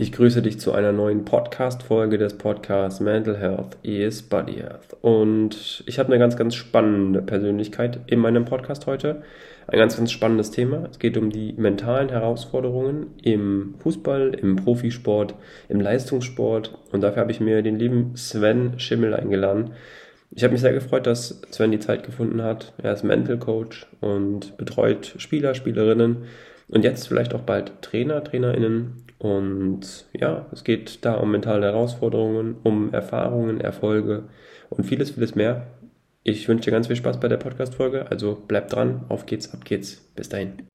Ich grüße dich zu einer neuen Podcast-Folge des Podcasts Mental Health is Body Health. Und ich habe eine ganz, ganz spannende Persönlichkeit in meinem Podcast heute. Ein ganz, ganz spannendes Thema. Es geht um die mentalen Herausforderungen im Fußball, im Profisport, im Leistungssport. Und dafür habe ich mir den lieben Sven Schimmel eingeladen. Ich habe mich sehr gefreut, dass Sven die Zeit gefunden hat. Er ist Mental Coach und betreut Spieler, Spielerinnen und jetzt vielleicht auch bald Trainer, Trainerinnen. Und ja, es geht da um mentale Herausforderungen, um Erfahrungen, Erfolge und vieles, vieles mehr. Ich wünsche dir ganz viel Spaß bei der Podcast-Folge. Also bleib dran, auf geht's, ab geht's. Bis dahin.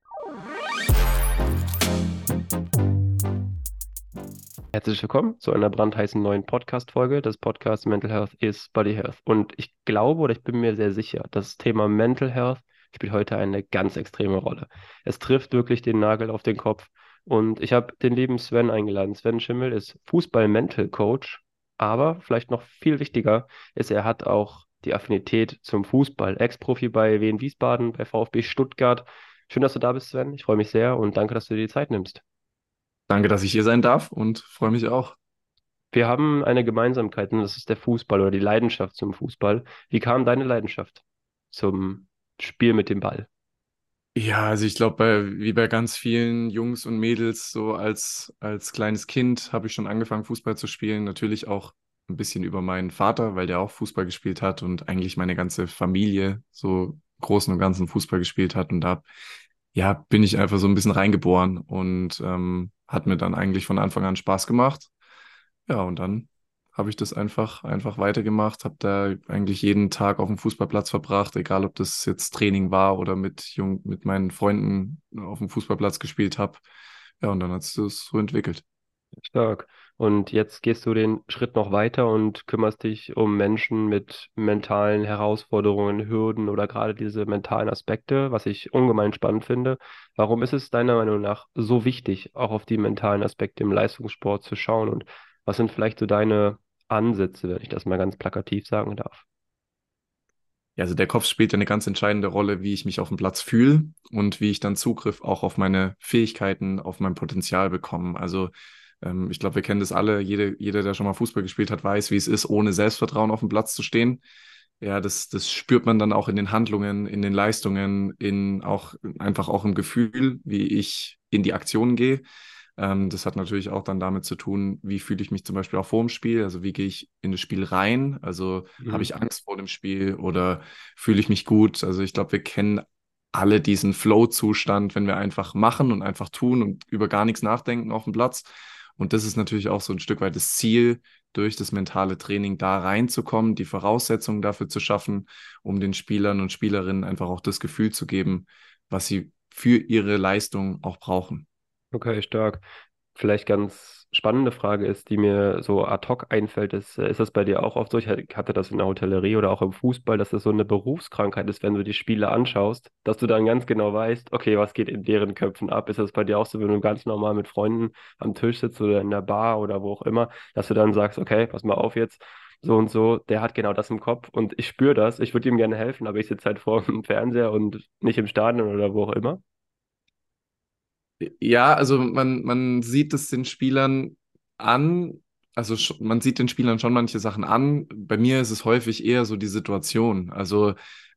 Herzlich willkommen zu einer brandheißen neuen Podcast-Folge des Podcasts Mental Health is Body Health. Und ich glaube oder ich bin mir sehr sicher, das Thema Mental Health spielt heute eine ganz extreme Rolle. Es trifft wirklich den Nagel auf den Kopf. Und ich habe den lieben Sven eingeladen. Sven Schimmel ist Fußball-Mental-Coach, aber vielleicht noch viel wichtiger ist, er hat auch die Affinität zum Fußball. Ex-Profi bei Wien Wiesbaden, bei VfB Stuttgart. Schön, dass du da bist, Sven. Ich freue mich sehr und danke, dass du dir die Zeit nimmst. Danke, dass ich hier sein darf und freue mich auch. Wir haben eine Gemeinsamkeit und das ist der Fußball oder die Leidenschaft zum Fußball. Wie kam deine Leidenschaft zum Spiel mit dem Ball? Ja, also ich glaube, wie bei ganz vielen Jungs und Mädels, so als, als kleines Kind habe ich schon angefangen, Fußball zu spielen. Natürlich auch ein bisschen über meinen Vater, weil der auch Fußball gespielt hat und eigentlich meine ganze Familie so großen und ganzen Fußball gespielt hat. Und da ja, bin ich einfach so ein bisschen reingeboren und ähm, hat mir dann eigentlich von Anfang an Spaß gemacht. Ja, und dann habe ich das einfach, einfach weitergemacht, habe da eigentlich jeden Tag auf dem Fußballplatz verbracht, egal ob das jetzt Training war oder mit, jung, mit meinen Freunden auf dem Fußballplatz gespielt habe. Ja, und dann hat es das so entwickelt. Stark. Und jetzt gehst du den Schritt noch weiter und kümmerst dich um Menschen mit mentalen Herausforderungen, Hürden oder gerade diese mentalen Aspekte, was ich ungemein spannend finde. Warum ist es deiner Meinung nach so wichtig, auch auf die mentalen Aspekte im Leistungssport zu schauen? Und was sind vielleicht so deine Ansätze, wenn ich das mal ganz plakativ sagen darf? Ja, also der Kopf spielt ja eine ganz entscheidende Rolle, wie ich mich auf dem Platz fühle und wie ich dann Zugriff auch auf meine Fähigkeiten, auf mein Potenzial bekomme. Also ähm, ich glaube, wir kennen das alle. Jede, jeder, der schon mal Fußball gespielt hat, weiß, wie es ist, ohne Selbstvertrauen auf dem Platz zu stehen. Ja, das, das spürt man dann auch in den Handlungen, in den Leistungen, in auch einfach auch im Gefühl, wie ich in die Aktion gehe. Ähm, das hat natürlich auch dann damit zu tun, wie fühle ich mich zum Beispiel auch vor dem Spiel, also wie gehe ich in das Spiel rein, also mhm. habe ich Angst vor dem Spiel oder fühle ich mich gut. Also ich glaube, wir kennen alle diesen Flow-Zustand, wenn wir einfach machen und einfach tun und über gar nichts nachdenken auf dem Platz. Und das ist natürlich auch so ein Stück weit das Ziel, durch das mentale Training da reinzukommen, die Voraussetzungen dafür zu schaffen, um den Spielern und Spielerinnen einfach auch das Gefühl zu geben, was sie für ihre Leistung auch brauchen. Okay, stark. Vielleicht ganz spannende Frage ist, die mir so ad hoc einfällt, ist, äh, ist das bei dir auch oft so? Ich hatte das in der Hotellerie oder auch im Fußball, dass das so eine Berufskrankheit ist, wenn du die Spiele anschaust, dass du dann ganz genau weißt, okay, was geht in deren Köpfen ab? Ist das bei dir auch so, wenn du ganz normal mit Freunden am Tisch sitzt oder in der Bar oder wo auch immer, dass du dann sagst, okay, pass mal auf jetzt, so und so, der hat genau das im Kopf und ich spüre das, ich würde ihm gerne helfen, aber ich sitze halt vor dem Fernseher und nicht im Stadion oder wo auch immer. Ja, also man, man sieht es den Spielern an, also man sieht den Spielern schon manche Sachen an. Bei mir ist es häufig eher so die Situation. Also,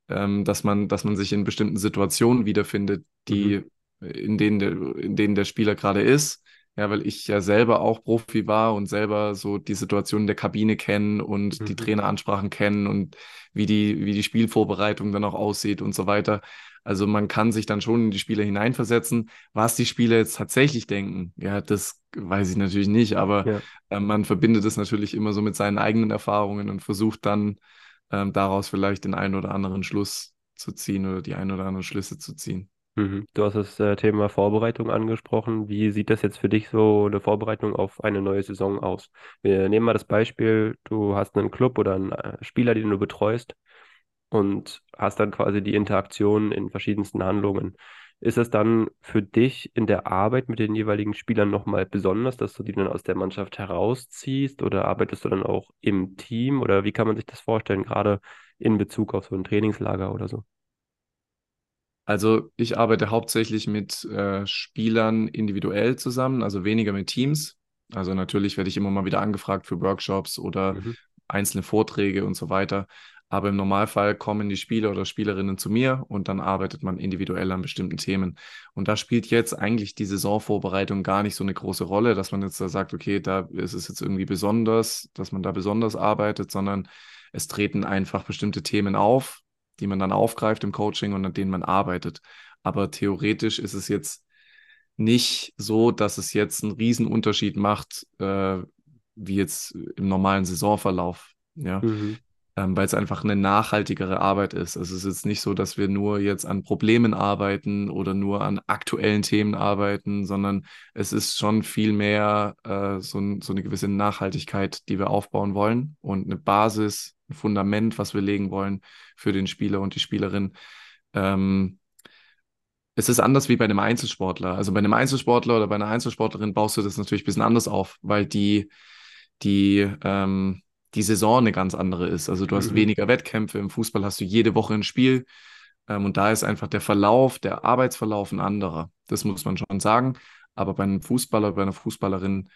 ähm, dass man, dass man sich in bestimmten Situationen wiederfindet, die, mhm. in denen der, in denen der Spieler gerade ist. Ja, weil ich ja selber auch Profi war und selber so die Situation in der Kabine kenne und mhm. die Traineransprachen kennen und wie die, wie die Spielvorbereitung dann auch aussieht und so weiter. Also man kann sich dann schon in die Spieler hineinversetzen. Was die Spieler jetzt tatsächlich denken, ja, das weiß ich natürlich nicht, aber ja. äh, man verbindet es natürlich immer so mit seinen eigenen Erfahrungen und versucht dann ähm, daraus vielleicht den einen oder anderen Schluss zu ziehen oder die ein oder anderen Schlüsse zu ziehen. Mhm. Du hast das äh, Thema Vorbereitung angesprochen. Wie sieht das jetzt für dich so eine Vorbereitung auf eine neue Saison aus? Wir nehmen mal das Beispiel, du hast einen Club oder einen äh, Spieler, den du betreust und hast dann quasi die Interaktion in verschiedensten Handlungen. Ist es dann für dich in der Arbeit mit den jeweiligen Spielern nochmal besonders, dass du die dann aus der Mannschaft herausziehst oder arbeitest du dann auch im Team oder wie kann man sich das vorstellen, gerade in Bezug auf so ein Trainingslager oder so? Also ich arbeite hauptsächlich mit äh, Spielern individuell zusammen, also weniger mit Teams. Also natürlich werde ich immer mal wieder angefragt für Workshops oder mhm. einzelne Vorträge und so weiter. Aber im Normalfall kommen die Spieler oder Spielerinnen zu mir und dann arbeitet man individuell an bestimmten Themen. Und da spielt jetzt eigentlich die Saisonvorbereitung gar nicht so eine große Rolle, dass man jetzt da sagt, okay, da ist es jetzt irgendwie besonders, dass man da besonders arbeitet, sondern es treten einfach bestimmte Themen auf, die man dann aufgreift im Coaching und an denen man arbeitet. Aber theoretisch ist es jetzt nicht so, dass es jetzt einen Riesenunterschied macht, äh, wie jetzt im normalen Saisonverlauf. Ja. Mhm ähm, weil es einfach eine nachhaltigere Arbeit ist. Also es ist jetzt nicht so, dass wir nur jetzt an Problemen arbeiten oder nur an aktuellen Themen arbeiten, sondern es ist schon viel mehr äh, so, so eine gewisse Nachhaltigkeit, die wir aufbauen wollen und eine Basis, ein Fundament, was wir legen wollen für den Spieler und die Spielerin. Ähm, es ist anders wie bei einem Einzelsportler. Also bei einem Einzelsportler oder bei einer Einzelsportlerin baust du das natürlich ein bisschen anders auf, weil die, die, ähm, die Saison eine ganz andere ist. Also du hast mhm. weniger Wettkämpfe, im Fußball hast du jede Woche ein Spiel ähm, und da ist einfach der Verlauf, der Arbeitsverlauf ein anderer. Das muss man schon sagen. Aber bei einem Fußballer, bei einer Fußballerin,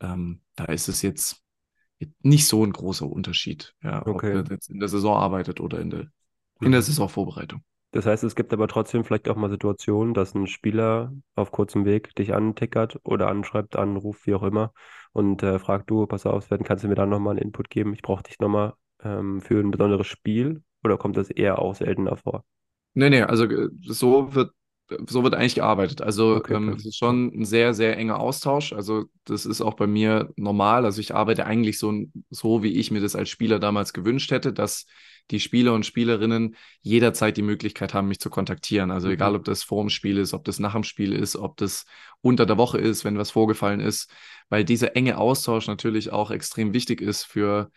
ähm, da ist es jetzt nicht so ein großer Unterschied, ja, okay. ob er jetzt in der Saison arbeitet oder in der, in der mhm. Saisonvorbereitung. Das heißt, es gibt aber trotzdem vielleicht auch mal Situationen, dass ein Spieler auf kurzem Weg dich antickert oder anschreibt, anruft, wie auch immer, und äh, fragt, du, pass auf, Sven, kannst du mir da nochmal einen Input geben? Ich brauche dich nochmal ähm, für ein besonderes Spiel oder kommt das eher auch seltener vor? Nee, nee, also äh, so wird so wird eigentlich gearbeitet. Also okay, ähm, es ist schon ein sehr, sehr enger Austausch. Also das ist auch bei mir normal. Also ich arbeite eigentlich so, so, wie ich mir das als Spieler damals gewünscht hätte, dass die Spieler und Spielerinnen jederzeit die Möglichkeit haben, mich zu kontaktieren. Also mhm. egal, ob das vor dem Spiel ist, ob das nach dem Spiel ist, ob das unter der Woche ist, wenn was vorgefallen ist, weil dieser enge Austausch natürlich auch extrem wichtig ist für,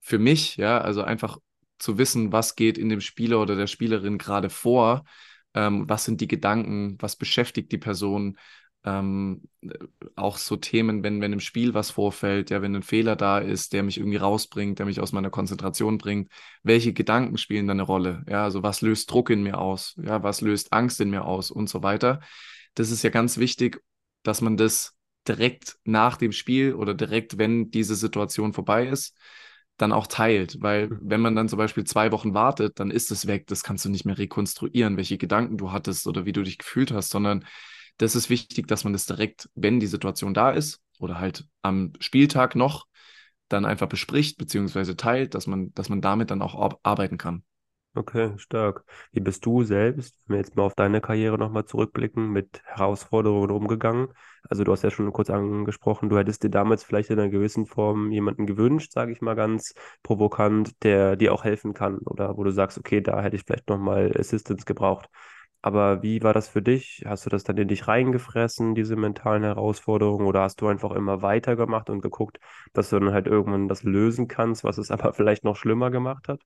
für mich, ja, also einfach zu wissen, was geht in dem Spieler oder der Spielerin gerade vor, ähm, was sind die Gedanken, was beschäftigt die Person, ähm, auch so Themen, wenn, wenn im Spiel was vorfällt, ja, wenn ein Fehler da ist, der mich irgendwie rausbringt, der mich aus meiner Konzentration bringt, welche Gedanken spielen da eine Rolle? Ja, also was löst Druck in mir aus? Ja, was löst Angst in mir aus und so weiter. Das ist ja ganz wichtig, dass man das direkt nach dem Spiel oder direkt, wenn diese Situation vorbei ist, dann auch teilt. Weil mhm. wenn man dann zum Beispiel zwei Wochen wartet, dann ist es weg. Das kannst du nicht mehr rekonstruieren, welche Gedanken du hattest oder wie du dich gefühlt hast, sondern das ist wichtig, dass man das direkt, wenn die Situation da ist oder halt am Spieltag noch, dann einfach bespricht bzw. teilt, dass man, dass man damit dann auch arbeiten kann. Okay, stark. Wie bist du selbst, wenn wir jetzt mal auf deine Karriere nochmal zurückblicken, mit Herausforderungen umgegangen? Also du hast ja schon kurz angesprochen, du hättest dir damals vielleicht in einer gewissen Form jemanden gewünscht, sage ich mal ganz provokant, der dir auch helfen kann oder wo du sagst, okay, da hätte ich vielleicht nochmal Assistance gebraucht. Aber wie war das für dich? Hast du das dann in dich reingefressen, diese mentalen Herausforderungen, oder hast du einfach immer weitergemacht und geguckt, dass du dann halt irgendwann das lösen kannst, was es aber vielleicht noch schlimmer gemacht hat?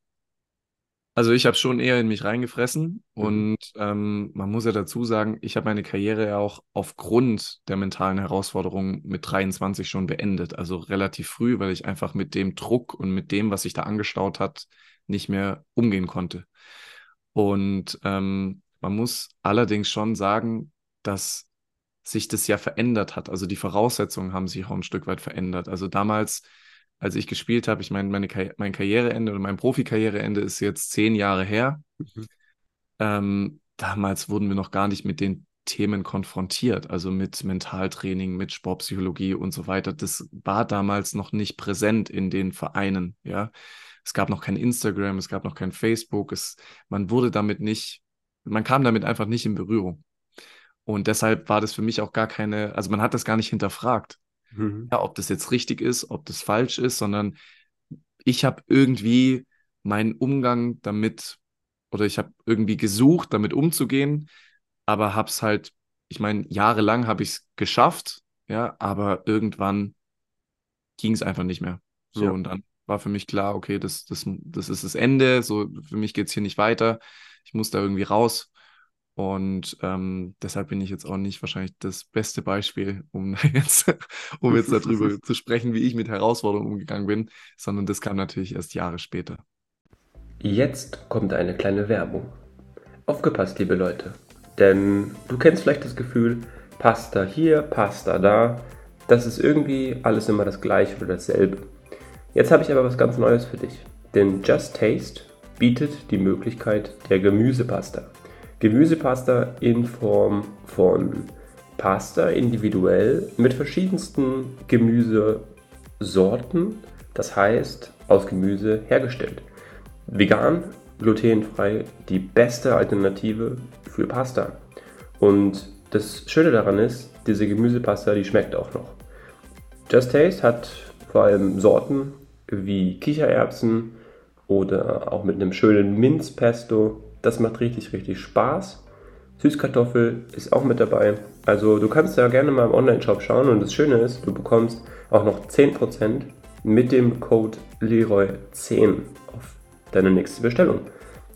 Also ich habe schon eher in mich reingefressen mhm. und ähm, man muss ja dazu sagen, ich habe meine Karriere ja auch aufgrund der mentalen Herausforderungen mit 23 schon beendet, also relativ früh, weil ich einfach mit dem Druck und mit dem, was sich da angestaut hat, nicht mehr umgehen konnte. Und ähm, man muss allerdings schon sagen, dass sich das ja verändert hat. Also die Voraussetzungen haben sich auch ein Stück weit verändert. Also damals, als ich gespielt habe, ich meine, meine Kar mein Karriereende oder mein Profikarriereende ist jetzt zehn Jahre her. Mhm. Ähm, damals wurden wir noch gar nicht mit den Themen konfrontiert, also mit Mentaltraining, mit Sportpsychologie und so weiter. Das war damals noch nicht präsent in den Vereinen, ja. Es gab noch kein Instagram, es gab noch kein Facebook, es, man wurde damit nicht man kam damit einfach nicht in Berührung. Und deshalb war das für mich auch gar keine, also man hat das gar nicht hinterfragt, mhm. ja, ob das jetzt richtig ist, ob das falsch ist, sondern ich habe irgendwie meinen Umgang damit oder ich habe irgendwie gesucht, damit umzugehen, aber habe es halt, ich meine, jahrelang habe ich es geschafft, ja, aber irgendwann ging es einfach nicht mehr. So, ja. und dann war für mich klar, okay, das, das, das ist das Ende, so für mich geht es hier nicht weiter ich muss da irgendwie raus. Und ähm, deshalb bin ich jetzt auch nicht wahrscheinlich das beste Beispiel, um jetzt, um jetzt darüber zu sprechen, wie ich mit Herausforderungen umgegangen bin, sondern das kam natürlich erst Jahre später. Jetzt kommt eine kleine Werbung. Aufgepasst, liebe Leute. Denn du kennst vielleicht das Gefühl, Pasta hier, Pasta da, das ist irgendwie alles immer das gleiche oder dasselbe. Jetzt habe ich aber was ganz Neues für dich. Denn Just Taste bietet die Möglichkeit der Gemüsepasta. Gemüsepasta in Form von Pasta individuell mit verschiedensten Gemüsesorten, das heißt aus Gemüse hergestellt. Vegan, glutenfrei, die beste Alternative für Pasta. Und das Schöne daran ist, diese Gemüsepasta, die schmeckt auch noch. Just Taste hat vor allem Sorten wie Kichererbsen oder auch mit einem schönen Minzpesto. Das macht richtig, richtig Spaß. Süßkartoffel ist auch mit dabei. Also du kannst da gerne mal im Online-Shop schauen und das Schöne ist, du bekommst auch noch 10% mit dem Code Leroy10 auf deine nächste Bestellung.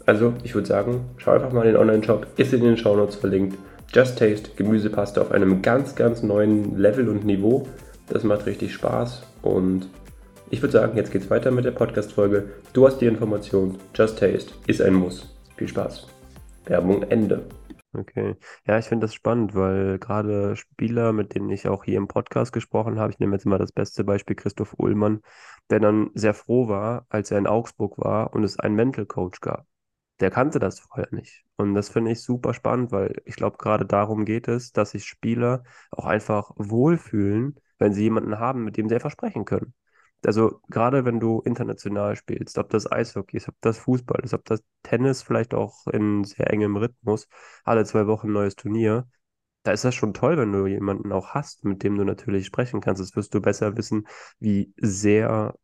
Also ich würde sagen, schau einfach mal in den Online-Shop, ist in den Shownotes verlinkt. Just Taste Gemüsepaste auf einem ganz, ganz neuen Level und Niveau. Das macht richtig Spaß und ich würde sagen, jetzt geht's weiter mit der Podcast-Folge. Du hast die Information. Just Taste ist ein Muss. Viel Spaß. Werbung Ende. Okay. Ja, ich finde das spannend, weil gerade Spieler, mit denen ich auch hier im Podcast gesprochen habe, ich nehme jetzt mal das beste Beispiel Christoph Ullmann, der dann sehr froh war, als er in Augsburg war und es einen Mental Coach gab. Der kannte das vorher nicht. Und das finde ich super spannend, weil ich glaube, gerade darum geht es, dass sich Spieler auch einfach wohlfühlen, wenn sie jemanden haben, mit dem sie einfach sprechen können. Also gerade wenn du international spielst, ob das Eishockey ist, ob das Fußball ist, ob das Tennis vielleicht auch in sehr engem Rhythmus, alle zwei Wochen ein neues Turnier, da ist das schon toll, wenn du jemanden auch hast, mit dem du natürlich sprechen kannst. Das wirst du besser wissen, wie sehr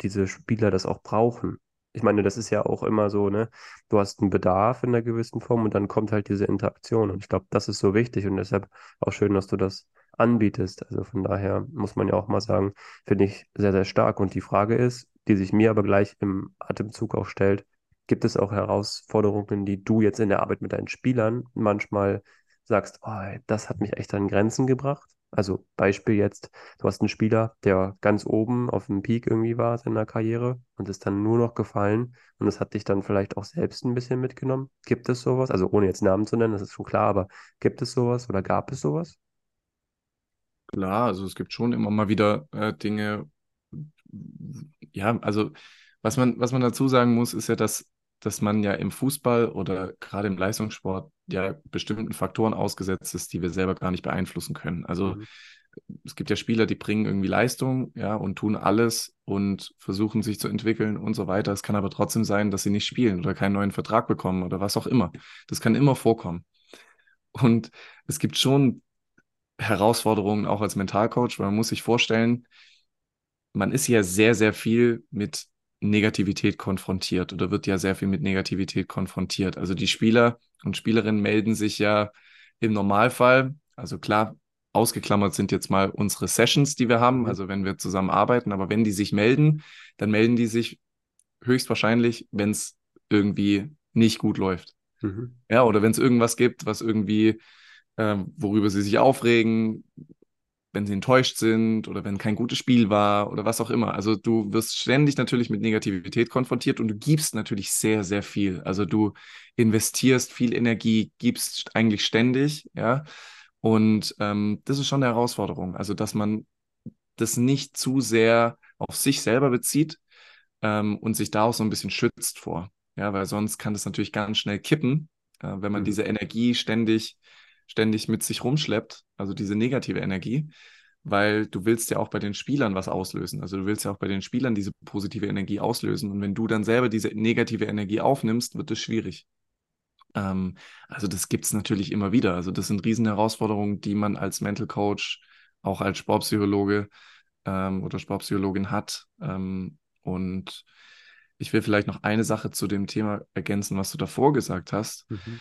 diese Spieler das auch brauchen. Ich meine, das ist ja auch immer so, ne? Du hast einen Bedarf in einer gewissen Form und dann kommt halt diese Interaktion. Und ich glaube, das ist so wichtig und deshalb auch schön, dass du das anbietest. Also von daher muss man ja auch mal sagen, finde ich sehr, sehr stark. Und die Frage ist, die sich mir aber gleich im Atemzug auch stellt, gibt es auch Herausforderungen, die du jetzt in der Arbeit mit deinen Spielern manchmal sagst, oh, das hat mich echt an Grenzen gebracht? Also Beispiel jetzt, du hast einen Spieler, der ganz oben auf dem Peak irgendwie war seiner Karriere und ist dann nur noch gefallen und das hat dich dann vielleicht auch selbst ein bisschen mitgenommen. Gibt es sowas? Also ohne jetzt Namen zu nennen, das ist schon klar, aber gibt es sowas oder gab es sowas? Klar, also es gibt schon immer mal wieder äh, Dinge, ja, also was man, was man dazu sagen muss, ist ja, dass, dass man ja im Fußball oder gerade im Leistungssport ja bestimmten Faktoren ausgesetzt ist, die wir selber gar nicht beeinflussen können. Also mhm. es gibt ja Spieler, die bringen irgendwie Leistung, ja, und tun alles und versuchen sich zu entwickeln und so weiter. Es kann aber trotzdem sein, dass sie nicht spielen oder keinen neuen Vertrag bekommen oder was auch immer. Das kann immer vorkommen. Und es gibt schon Herausforderungen auch als Mentalcoach, weil man muss sich vorstellen, man ist ja sehr, sehr viel mit Negativität konfrontiert oder wird ja sehr viel mit Negativität konfrontiert. Also die Spieler und Spielerinnen melden sich ja im Normalfall, also klar, ausgeklammert sind jetzt mal unsere Sessions, die wir haben, mhm. also wenn wir zusammen arbeiten, aber wenn die sich melden, dann melden die sich höchstwahrscheinlich, wenn es irgendwie nicht gut läuft. Mhm. Ja, oder wenn es irgendwas gibt, was irgendwie ähm, worüber sie sich aufregen, wenn sie enttäuscht sind oder wenn kein gutes Spiel war oder was auch immer. Also du wirst ständig natürlich mit Negativität konfrontiert und du gibst natürlich sehr, sehr viel. Also du investierst viel Energie, gibst eigentlich ständig, ja. Und ähm, das ist schon eine Herausforderung. Also, dass man das nicht zu sehr auf sich selber bezieht ähm, und sich da auch so ein bisschen schützt vor. Ja, weil sonst kann das natürlich ganz schnell kippen, äh, wenn man mhm. diese Energie ständig ständig mit sich rumschleppt, also diese negative Energie, weil du willst ja auch bei den Spielern was auslösen. Also du willst ja auch bei den Spielern diese positive Energie auslösen. Und wenn du dann selber diese negative Energie aufnimmst, wird es schwierig. Ähm, also das gibt es natürlich immer wieder. Also das sind riesen Herausforderungen, die man als Mental Coach, auch als Sportpsychologe ähm, oder Sportpsychologin hat. Ähm, und ich will vielleicht noch eine Sache zu dem Thema ergänzen, was du davor gesagt hast. Mhm.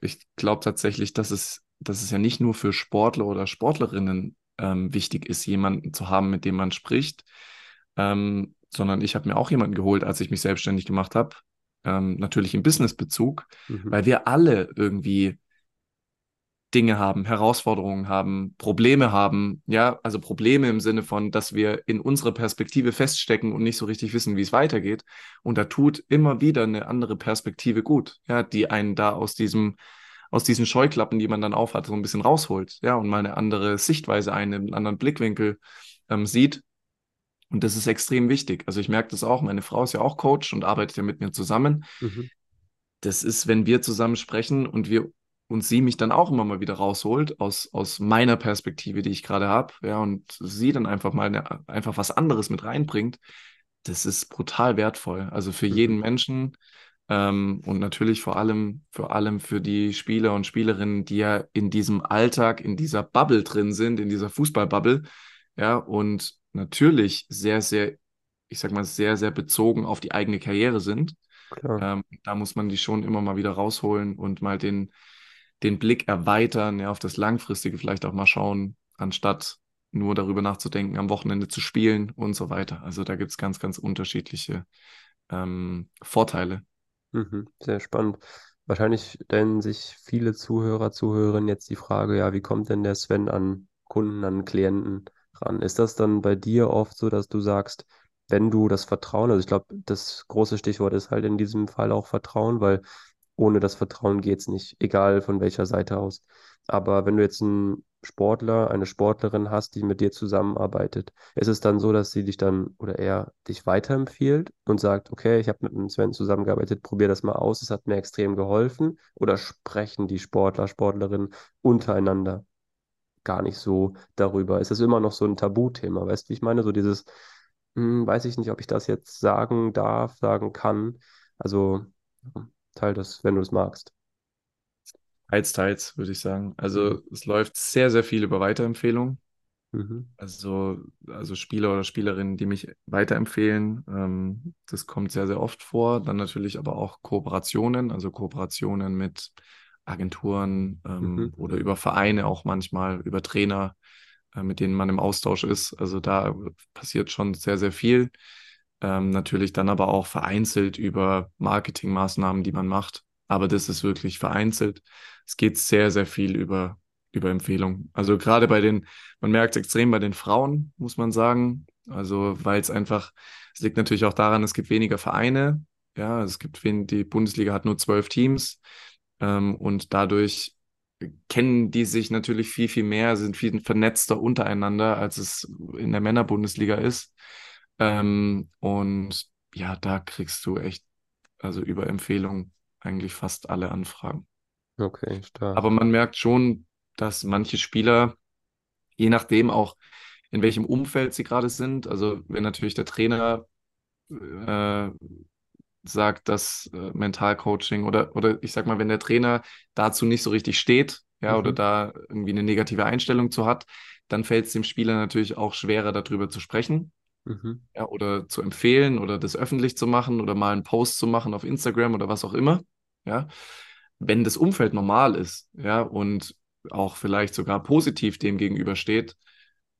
Ich glaube tatsächlich, dass es, dass es ja nicht nur für Sportler oder Sportlerinnen ähm, wichtig ist, jemanden zu haben, mit dem man spricht, ähm, sondern ich habe mir auch jemanden geholt, als ich mich selbstständig gemacht habe, ähm, natürlich im Businessbezug, mhm. weil wir alle irgendwie Dinge haben, Herausforderungen haben, Probleme haben, ja, also Probleme im Sinne von, dass wir in unserer Perspektive feststecken und nicht so richtig wissen, wie es weitergeht. Und da tut immer wieder eine andere Perspektive gut, ja, die einen da aus diesem, aus diesen Scheuklappen, die man dann aufhat, so ein bisschen rausholt, ja, und mal eine andere Sichtweise ein, einen anderen Blickwinkel ähm, sieht. Und das ist extrem wichtig. Also ich merke das auch, meine Frau ist ja auch Coach und arbeitet ja mit mir zusammen. Mhm. Das ist, wenn wir zusammen sprechen und wir und sie mich dann auch immer mal wieder rausholt aus, aus meiner Perspektive, die ich gerade habe, ja, und sie dann einfach mal eine, einfach was anderes mit reinbringt, das ist brutal wertvoll. Also für mhm. jeden Menschen ähm, und natürlich vor allem, vor allem für die Spieler und Spielerinnen, die ja in diesem Alltag, in dieser Bubble drin sind, in dieser Fußballbubble, ja, und natürlich sehr, sehr, ich sag mal, sehr, sehr bezogen auf die eigene Karriere sind. Ähm, da muss man die schon immer mal wieder rausholen und mal den, den Blick erweitern, ja, auf das Langfristige vielleicht auch mal schauen, anstatt nur darüber nachzudenken, am Wochenende zu spielen und so weiter. Also da gibt es ganz, ganz unterschiedliche ähm, Vorteile. Mhm, sehr spannend. Wahrscheinlich stellen sich viele Zuhörer, Zuhörerinnen jetzt die Frage, ja, wie kommt denn der Sven an Kunden, an Klienten ran? Ist das dann bei dir oft so, dass du sagst, wenn du das Vertrauen, also ich glaube, das große Stichwort ist halt in diesem Fall auch Vertrauen, weil ohne das Vertrauen geht es nicht, egal von welcher Seite aus. Aber wenn du jetzt einen Sportler, eine Sportlerin hast, die mit dir zusammenarbeitet, ist es dann so, dass sie dich dann oder er dich weiterempfiehlt und sagt, okay, ich habe mit einem Sven zusammengearbeitet, probier das mal aus, es hat mir extrem geholfen? Oder sprechen die Sportler, Sportlerinnen untereinander gar nicht so darüber? Ist es immer noch so ein Tabuthema? Weißt du, wie ich meine? So dieses, hm, weiß ich nicht, ob ich das jetzt sagen darf, sagen kann. Also teil das, wenn du es magst. Teils, teils, würde ich sagen. Also mhm. es läuft sehr, sehr viel über Weiterempfehlung. Mhm. Also, also Spieler oder Spielerinnen, die mich weiterempfehlen. Ähm, das kommt sehr, sehr oft vor. Dann natürlich aber auch Kooperationen, also Kooperationen mit Agenturen ähm, mhm. oder über Vereine auch manchmal, über Trainer, äh, mit denen man im Austausch ist. Also da passiert schon sehr, sehr viel. Ähm, natürlich dann aber auch vereinzelt über Marketingmaßnahmen, die man macht. Aber das ist wirklich vereinzelt. Es geht sehr, sehr viel über, über Empfehlungen. Also gerade bei den, man merkt es extrem bei den Frauen, muss man sagen. Also weil es einfach, es liegt natürlich auch daran, es gibt weniger Vereine. Ja, es gibt die Bundesliga hat nur zwölf Teams. Ähm, und dadurch kennen die sich natürlich viel, viel mehr, sind viel vernetzter untereinander, als es in der Männerbundesliga ist. Ähm, und ja, da kriegst du echt, also über Empfehlungen eigentlich fast alle Anfragen. Okay, stark. Aber man merkt schon, dass manche Spieler, je nachdem auch, in welchem Umfeld sie gerade sind, also wenn natürlich der Trainer äh, sagt, dass äh, Mentalcoaching oder, oder ich sag mal, wenn der Trainer dazu nicht so richtig steht, ja, mhm. oder da irgendwie eine negative Einstellung zu hat, dann fällt es dem Spieler natürlich auch schwerer, darüber zu sprechen. Mhm. Ja, oder zu empfehlen oder das öffentlich zu machen oder mal einen Post zu machen auf Instagram oder was auch immer. Ja, wenn das Umfeld normal ist, ja, und auch vielleicht sogar positiv dem gegenübersteht,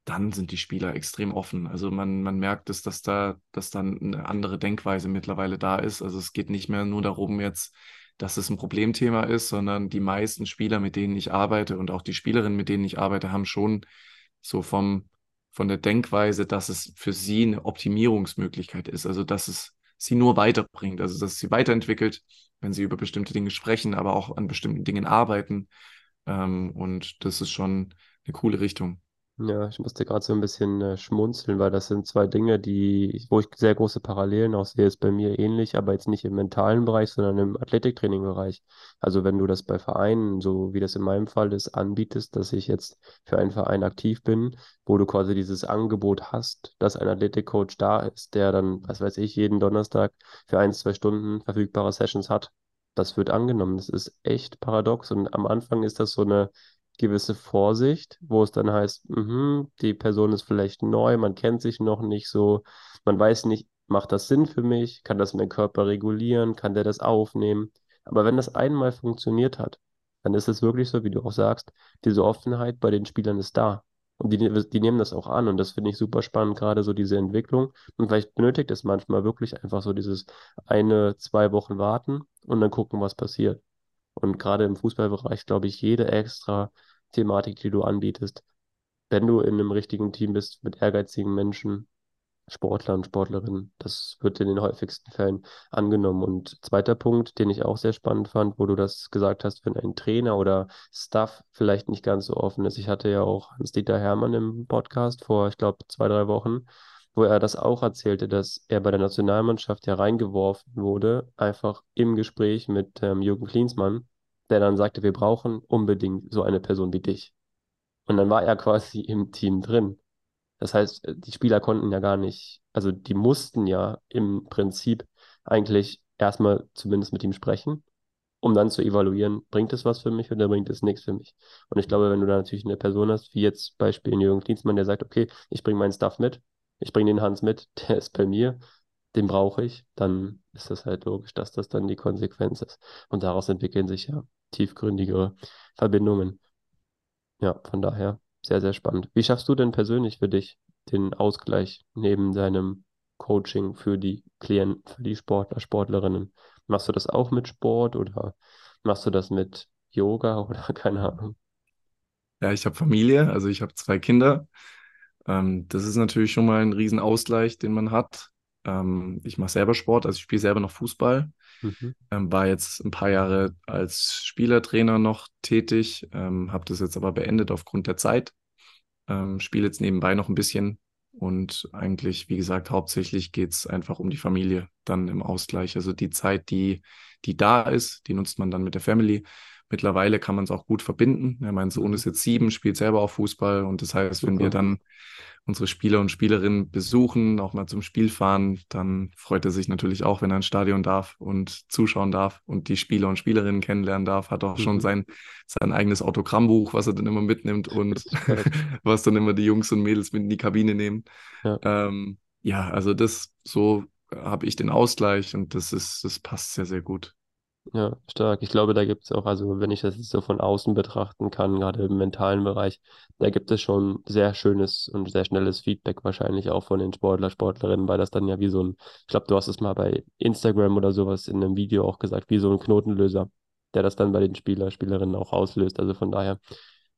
dann sind die Spieler extrem offen. Also man, man merkt es, dass da, dass dann eine andere Denkweise mittlerweile da ist. Also es geht nicht mehr nur darum, jetzt, dass es ein Problemthema ist, sondern die meisten Spieler, mit denen ich arbeite und auch die Spielerinnen, mit denen ich arbeite, haben schon so vom, von der Denkweise, dass es für sie eine Optimierungsmöglichkeit ist. Also dass es sie nur weiterbringt, also dass sie weiterentwickelt, wenn sie über bestimmte Dinge sprechen, aber auch an bestimmten Dingen arbeiten. Ähm, und das ist schon eine coole Richtung. Ja, ich musste gerade so ein bisschen äh, schmunzeln, weil das sind zwei Dinge, die, wo ich sehr große Parallelen auch sehe, ist bei mir ähnlich, aber jetzt nicht im mentalen Bereich, sondern im Athletiktraining-Bereich. Also wenn du das bei Vereinen, so wie das in meinem Fall ist, anbietest, dass ich jetzt für einen Verein aktiv bin, wo du quasi dieses Angebot hast, dass ein Athletikcoach da ist, der dann, was weiß ich, jeden Donnerstag für ein, zwei Stunden verfügbare Sessions hat. Das wird angenommen. Das ist echt paradox. Und am Anfang ist das so eine gewisse Vorsicht, wo es dann heißt, mh, die Person ist vielleicht neu, man kennt sich noch nicht so, man weiß nicht, macht das Sinn für mich, kann das mein Körper regulieren, kann der das aufnehmen. Aber wenn das einmal funktioniert hat, dann ist es wirklich so, wie du auch sagst, diese Offenheit bei den Spielern ist da. Und die, die nehmen das auch an und das finde ich super spannend, gerade so diese Entwicklung. Und vielleicht benötigt es manchmal wirklich einfach so dieses eine, zwei Wochen warten und dann gucken, was passiert. Und gerade im Fußballbereich, glaube ich, jede extra Thematik, die du anbietest, wenn du in einem richtigen Team bist mit ehrgeizigen Menschen, Sportler und Sportlerinnen. Das wird in den häufigsten Fällen angenommen. Und zweiter Punkt, den ich auch sehr spannend fand, wo du das gesagt hast, wenn ein Trainer oder Staff vielleicht nicht ganz so offen ist. Ich hatte ja auch Hans-Dieter Hermann im Podcast vor, ich glaube, zwei, drei Wochen, wo er das auch erzählte, dass er bei der Nationalmannschaft ja reingeworfen wurde, einfach im Gespräch mit ähm, Jürgen Klinsmann, der dann sagte, wir brauchen unbedingt so eine Person wie dich. Und dann war er quasi im Team drin. Das heißt, äh, die Spieler konnten ja gar nicht, also die mussten ja im Prinzip eigentlich erstmal zumindest mit ihm sprechen, um dann zu evaluieren, bringt es was für mich oder bringt es nichts für mich. Und ich glaube, wenn du da natürlich eine Person hast, wie jetzt Beispiel Jürgen Klinsmann, der sagt, okay, ich bringe meinen Stuff mit, ich bringe den Hans mit, der ist bei mir, den brauche ich, dann ist das halt logisch, dass das dann die Konsequenz ist. Und daraus entwickeln sich ja tiefgründigere Verbindungen. Ja, von daher sehr, sehr spannend. Wie schaffst du denn persönlich für dich den Ausgleich neben deinem Coaching für die Klienten, für die Sportler, Sportlerinnen? Machst du das auch mit Sport oder machst du das mit Yoga oder keine Ahnung? Ja, ich habe Familie, also ich habe zwei Kinder. Ähm, das ist natürlich schon mal ein Riesenausgleich, den man hat. Ähm, ich mache selber Sport, also ich spiele selber noch Fußball. Mhm. Ähm, war jetzt ein paar Jahre als Spielertrainer noch tätig, ähm, habe das jetzt aber beendet aufgrund der Zeit. Ähm, spiele jetzt nebenbei noch ein bisschen und eigentlich, wie gesagt, hauptsächlich geht es einfach um die Familie dann im Ausgleich. Also die Zeit, die, die da ist, die nutzt man dann mit der Family. Mittlerweile kann man es auch gut verbinden. Ja, mein Sohn ist jetzt sieben, spielt selber auch Fußball und das heißt, wenn wir dann unsere Spieler und Spielerinnen besuchen, auch mal zum Spiel fahren, dann freut er sich natürlich auch, wenn er ins Stadion darf und zuschauen darf und die Spieler und Spielerinnen kennenlernen darf. Hat auch mhm. schon sein, sein eigenes Autogrammbuch, was er dann immer mitnimmt und was dann immer die Jungs und Mädels mit in die Kabine nehmen. Ja, ähm, ja also das so habe ich den Ausgleich und das ist, das passt sehr, sehr gut. Ja, stark. Ich glaube, da gibt es auch, also wenn ich das jetzt so von außen betrachten kann, gerade im mentalen Bereich, da gibt es schon sehr schönes und sehr schnelles Feedback wahrscheinlich auch von den Sportler, Sportlerinnen, weil das dann ja wie so ein, ich glaube, du hast es mal bei Instagram oder sowas in einem Video auch gesagt, wie so ein Knotenlöser, der das dann bei den Spieler, Spielerinnen auch auslöst. Also von daher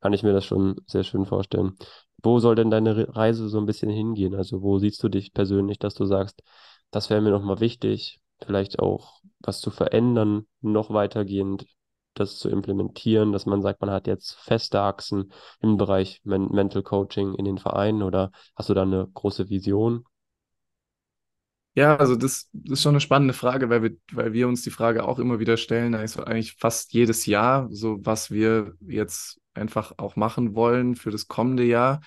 kann ich mir das schon sehr schön vorstellen. Wo soll denn deine Reise so ein bisschen hingehen? Also wo siehst du dich persönlich, dass du sagst, das wäre mir nochmal wichtig, vielleicht auch was zu verändern, noch weitergehend das zu implementieren, dass man sagt, man hat jetzt feste Achsen im Bereich Men Mental Coaching in den Vereinen oder hast du da eine große Vision? Ja, also das, das ist schon eine spannende Frage, weil wir, weil wir uns die Frage auch immer wieder stellen, also eigentlich fast jedes Jahr, so was wir jetzt einfach auch machen wollen für das kommende Jahr.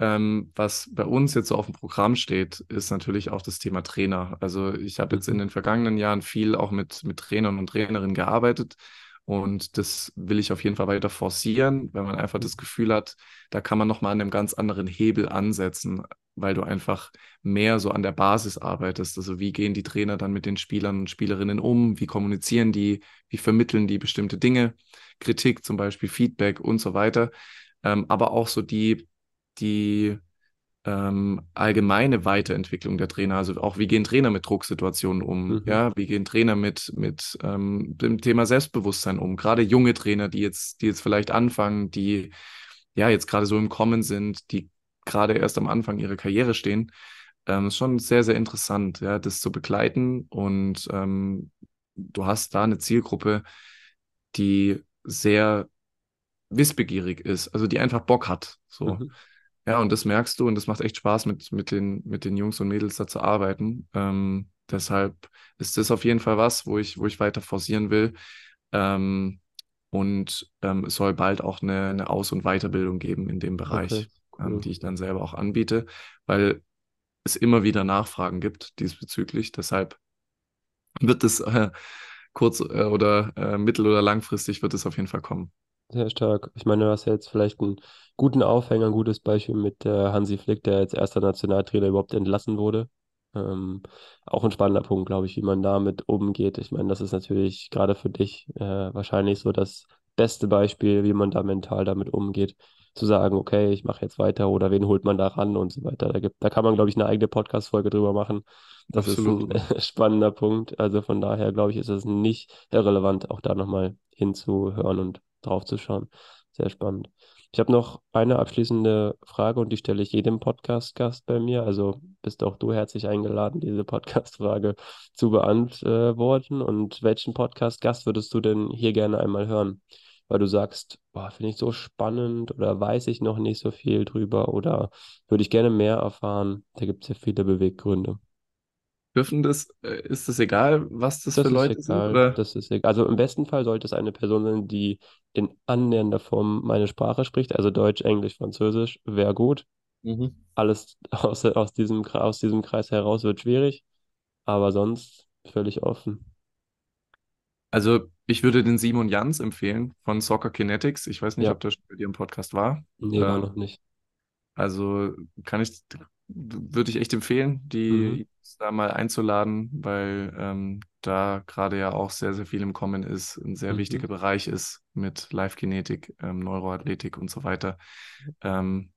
Ähm, was bei uns jetzt so auf dem Programm steht, ist natürlich auch das Thema Trainer. Also ich habe jetzt in den vergangenen Jahren viel auch mit, mit Trainern und Trainerinnen gearbeitet und das will ich auf jeden Fall weiter forcieren, weil man einfach das Gefühl hat, da kann man nochmal an einem ganz anderen Hebel ansetzen, weil du einfach mehr so an der Basis arbeitest. Also wie gehen die Trainer dann mit den Spielern und Spielerinnen um? Wie kommunizieren die? Wie vermitteln die bestimmte Dinge? Kritik zum Beispiel, Feedback und so weiter. Ähm, aber auch so die die ähm, allgemeine Weiterentwicklung der Trainer, also auch wie gehen Trainer mit Drucksituationen um, mhm. ja, wie gehen Trainer mit, mit ähm, dem Thema Selbstbewusstsein um, gerade junge Trainer, die jetzt, die jetzt vielleicht anfangen, die ja jetzt gerade so im Kommen sind, die gerade erst am Anfang ihrer Karriere stehen, ähm, ist schon sehr, sehr interessant, ja, das zu begleiten und ähm, du hast da eine Zielgruppe, die sehr wissbegierig ist, also die einfach Bock hat, so. Mhm. Ja, und das merkst du und das macht echt Spaß, mit, mit, den, mit den Jungs und Mädels da zu arbeiten. Ähm, deshalb ist das auf jeden Fall was, wo ich, wo ich weiter forcieren will. Ähm, und ähm, es soll bald auch eine, eine Aus- und Weiterbildung geben in dem Bereich, okay, ähm, cool. die ich dann selber auch anbiete, weil es immer wieder Nachfragen gibt diesbezüglich. Deshalb wird es äh, kurz äh, oder äh, mittel- oder langfristig wird es auf jeden Fall kommen. Sehr stark. Ich meine, du hast ja jetzt vielleicht einen guten Aufhänger, ein gutes Beispiel mit äh, Hansi Flick, der als erster Nationaltrainer überhaupt entlassen wurde. Ähm, auch ein spannender Punkt, glaube ich, wie man damit umgeht. Ich meine, das ist natürlich gerade für dich äh, wahrscheinlich so das beste Beispiel, wie man da mental damit umgeht. Zu sagen, okay, ich mache jetzt weiter oder wen holt man da ran und so weiter. Da, gibt, da kann man, glaube ich, eine eigene Podcast-Folge drüber machen. Das Absolut. ist ein spannender Punkt. Also von daher, glaube ich, ist es nicht irrelevant, auch da nochmal hinzuhören und drauf zu schauen. Sehr spannend. Ich habe noch eine abschließende Frage und die stelle ich jedem Podcast-Gast bei mir. Also bist auch du herzlich eingeladen, diese Podcast-Frage zu beantworten. Und welchen Podcast-Gast würdest du denn hier gerne einmal hören? Weil du sagst, finde ich so spannend oder weiß ich noch nicht so viel drüber oder würde ich gerne mehr erfahren. Da gibt es ja viele Beweggründe. Dürfen das, äh, ist das egal, was das, Das für ist Leute sind? egal, Oder? das ist egal. Also im besten Fall sollte es eine Person sein, die in annähernder Form meine Sprache spricht, also Deutsch, Englisch, Französisch, wäre gut. Mhm. Alles aus, aus diesem, aus diesem Kreis heraus wird schwierig, aber sonst völlig offen. Also ich würde den Simon Jans empfehlen von Soccer Kinetics. Ich weiß nicht, Ja, ob der schon bei dir im Podcast war. nee, war Ähm, noch nicht. also kann ich, würde ich echt empfehlen, Mhm, die da mal einzuladen, weil ähm, da gerade ja auch sehr, sehr viel im Kommen ist, ein sehr mhm. wichtiger Bereich ist mit Live-Kinetik, ähm, Neuroathletik und so weiter. Ähm,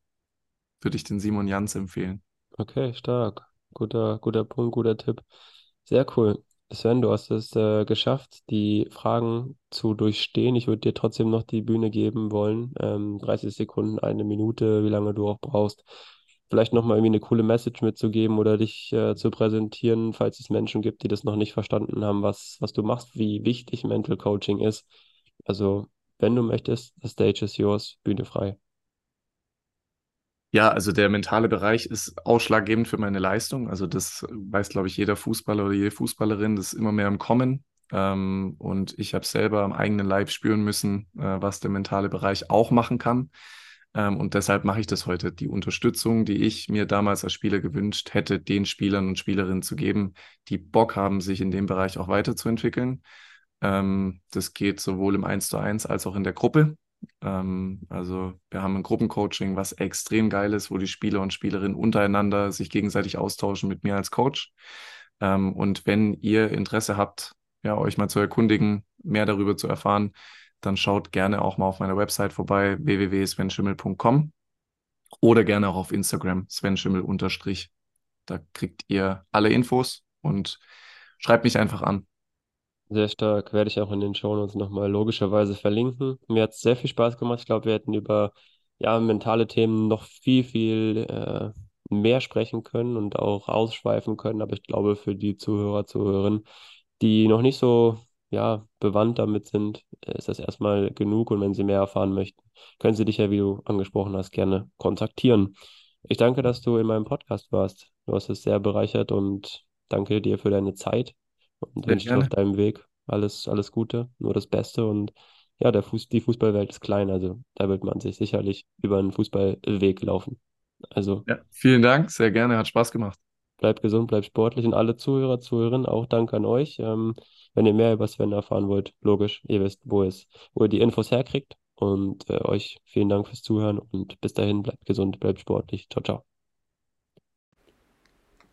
würde ich den Simon Jans empfehlen. Okay, stark. Guter, guter Punkt, guter Tipp. Sehr cool. Sven, du hast es äh, geschafft, die Fragen zu durchstehen. Ich würde dir trotzdem noch die Bühne geben wollen. Ähm, 30 Sekunden, eine Minute, wie lange du auch brauchst. Vielleicht nochmal irgendwie eine coole Message mitzugeben oder dich äh, zu präsentieren, falls es Menschen gibt, die das noch nicht verstanden haben, was, was du machst, wie wichtig Mental Coaching ist. Also, wenn du möchtest, the stage is yours, Bühne frei. Ja, also der mentale Bereich ist ausschlaggebend für meine Leistung. Also das weiß, glaube ich, jeder Fußballer oder jede Fußballerin, das ist immer mehr im Kommen. Ähm, und ich habe selber am eigenen Leib spüren müssen, äh, was der mentale Bereich auch machen kann. Ähm, und deshalb mache ich das heute. Die Unterstützung, die ich mir damals als Spieler gewünscht hätte, den Spielern und Spielerinnen zu geben, die Bock haben, sich in dem Bereich auch weiterzuentwickeln. Ähm, das geht sowohl im 1 zu 1 als auch in der Gruppe. Ähm, also wir haben ein Gruppencoaching, was extrem geil ist, wo die Spieler und Spielerinnen untereinander sich gegenseitig austauschen mit mir als Coach. Ähm, und wenn ihr Interesse habt, ja, euch mal zu erkundigen, mehr darüber zu erfahren, dann schaut gerne auch mal auf meiner Website vorbei, www.svenschimmel.com oder gerne auch auf Instagram, svenschimmel unterstrich. Da kriegt ihr alle Infos und schreibt mich einfach an. Sehr stark, werde ich auch in den Shownotes nochmal logischerweise verlinken. Mir hat es sehr viel Spaß gemacht. Ich glaube, wir hätten über ja, mentale Themen noch viel, viel äh, mehr sprechen können und auch ausschweifen können. Aber ich glaube, für die Zuhörer, Zuhörerinnen, die noch nicht so ja, bewandt damit sind, ist das erstmal genug. Und wenn sie mehr erfahren möchten, können sie dich ja, wie du angesprochen hast, gerne kontaktieren. Ich danke, dass du in meinem Podcast warst. Du hast es sehr bereichert und danke dir für deine Zeit und Sehr wünsche dir auf gerne. deinem Weg alles, alles Gute, nur das Beste. Und ja, der Fuß, die Fußballwelt ist klein, also da wird man sich sicherlich über einen Fußballweg laufen. Also Ja, vielen Dank, sehr gerne, hat Spaß gemacht. Bleibt gesund, bleibt sportlich und alle Zuhörer, Zuhörerinnen, auch danke an euch. Ähm, wenn ihr mehr über Sven erfahren wollt, logisch, ihr wisst, wo es, wo ihr die Infos herkriegt. Und äh, euch vielen Dank fürs Zuhören und bis dahin, bleibt gesund, bleibt sportlich. Ciao, ciao.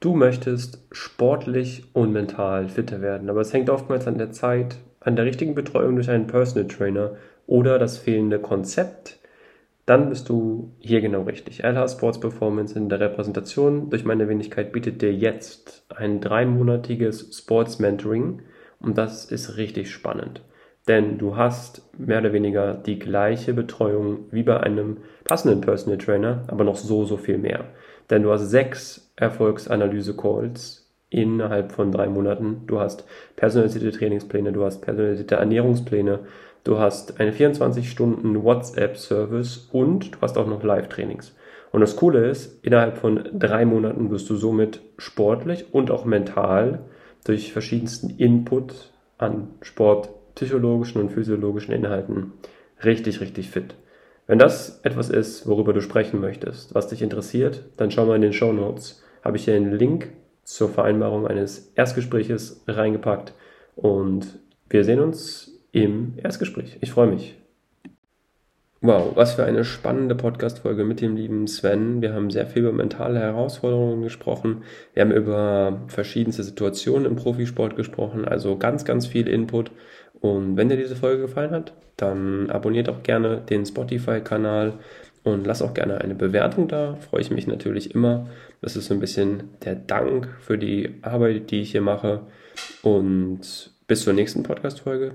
Du möchtest sportlich und mental fitter werden, aber es hängt oftmals an der Zeit, an der richtigen Betreuung durch einen Personal Trainer oder das fehlende Konzept. Dann bist du hier genau richtig. LH Sports Performance in der Repräsentation durch meine Wenigkeit bietet dir jetzt ein dreimonatiges Sports Mentoring und das ist richtig spannend. Denn du hast mehr oder weniger die gleiche Betreuung wie bei einem passenden Personal Trainer, aber noch so, so viel mehr. Denn du hast sechs Erfolgsanalyse-Calls innerhalb von drei Monaten. Du hast personalisierte Trainingspläne, du hast personalisierte Ernährungspläne, du hast einen 24-Stunden WhatsApp-Service und du hast auch noch Live-Trainings. Und das Coole ist, innerhalb von drei Monaten wirst du somit sportlich und auch mental durch verschiedensten Input an Sport, psychologischen und physiologischen Inhalten richtig, richtig fit. Wenn das etwas ist, worüber du sprechen möchtest, was dich interessiert, dann schau mal in den Show Notes. Habe ich hier einen Link zur Vereinbarung eines Erstgespräches reingepackt und wir sehen uns im Erstgespräch. Ich freue mich. Wow, was für eine spannende Podcast-Folge mit dem lieben Sven. Wir haben sehr viel über mentale Herausforderungen gesprochen. Wir haben über verschiedenste Situationen im Profisport gesprochen, also ganz, ganz viel Input. Und wenn dir diese Folge gefallen hat, dann abonniert auch gerne den Spotify-Kanal und lass auch gerne eine Bewertung da. Freue ich mich natürlich immer. Das ist so ein bisschen der Dank für die Arbeit, die ich hier mache. Und bis zur nächsten Podcast-Folge.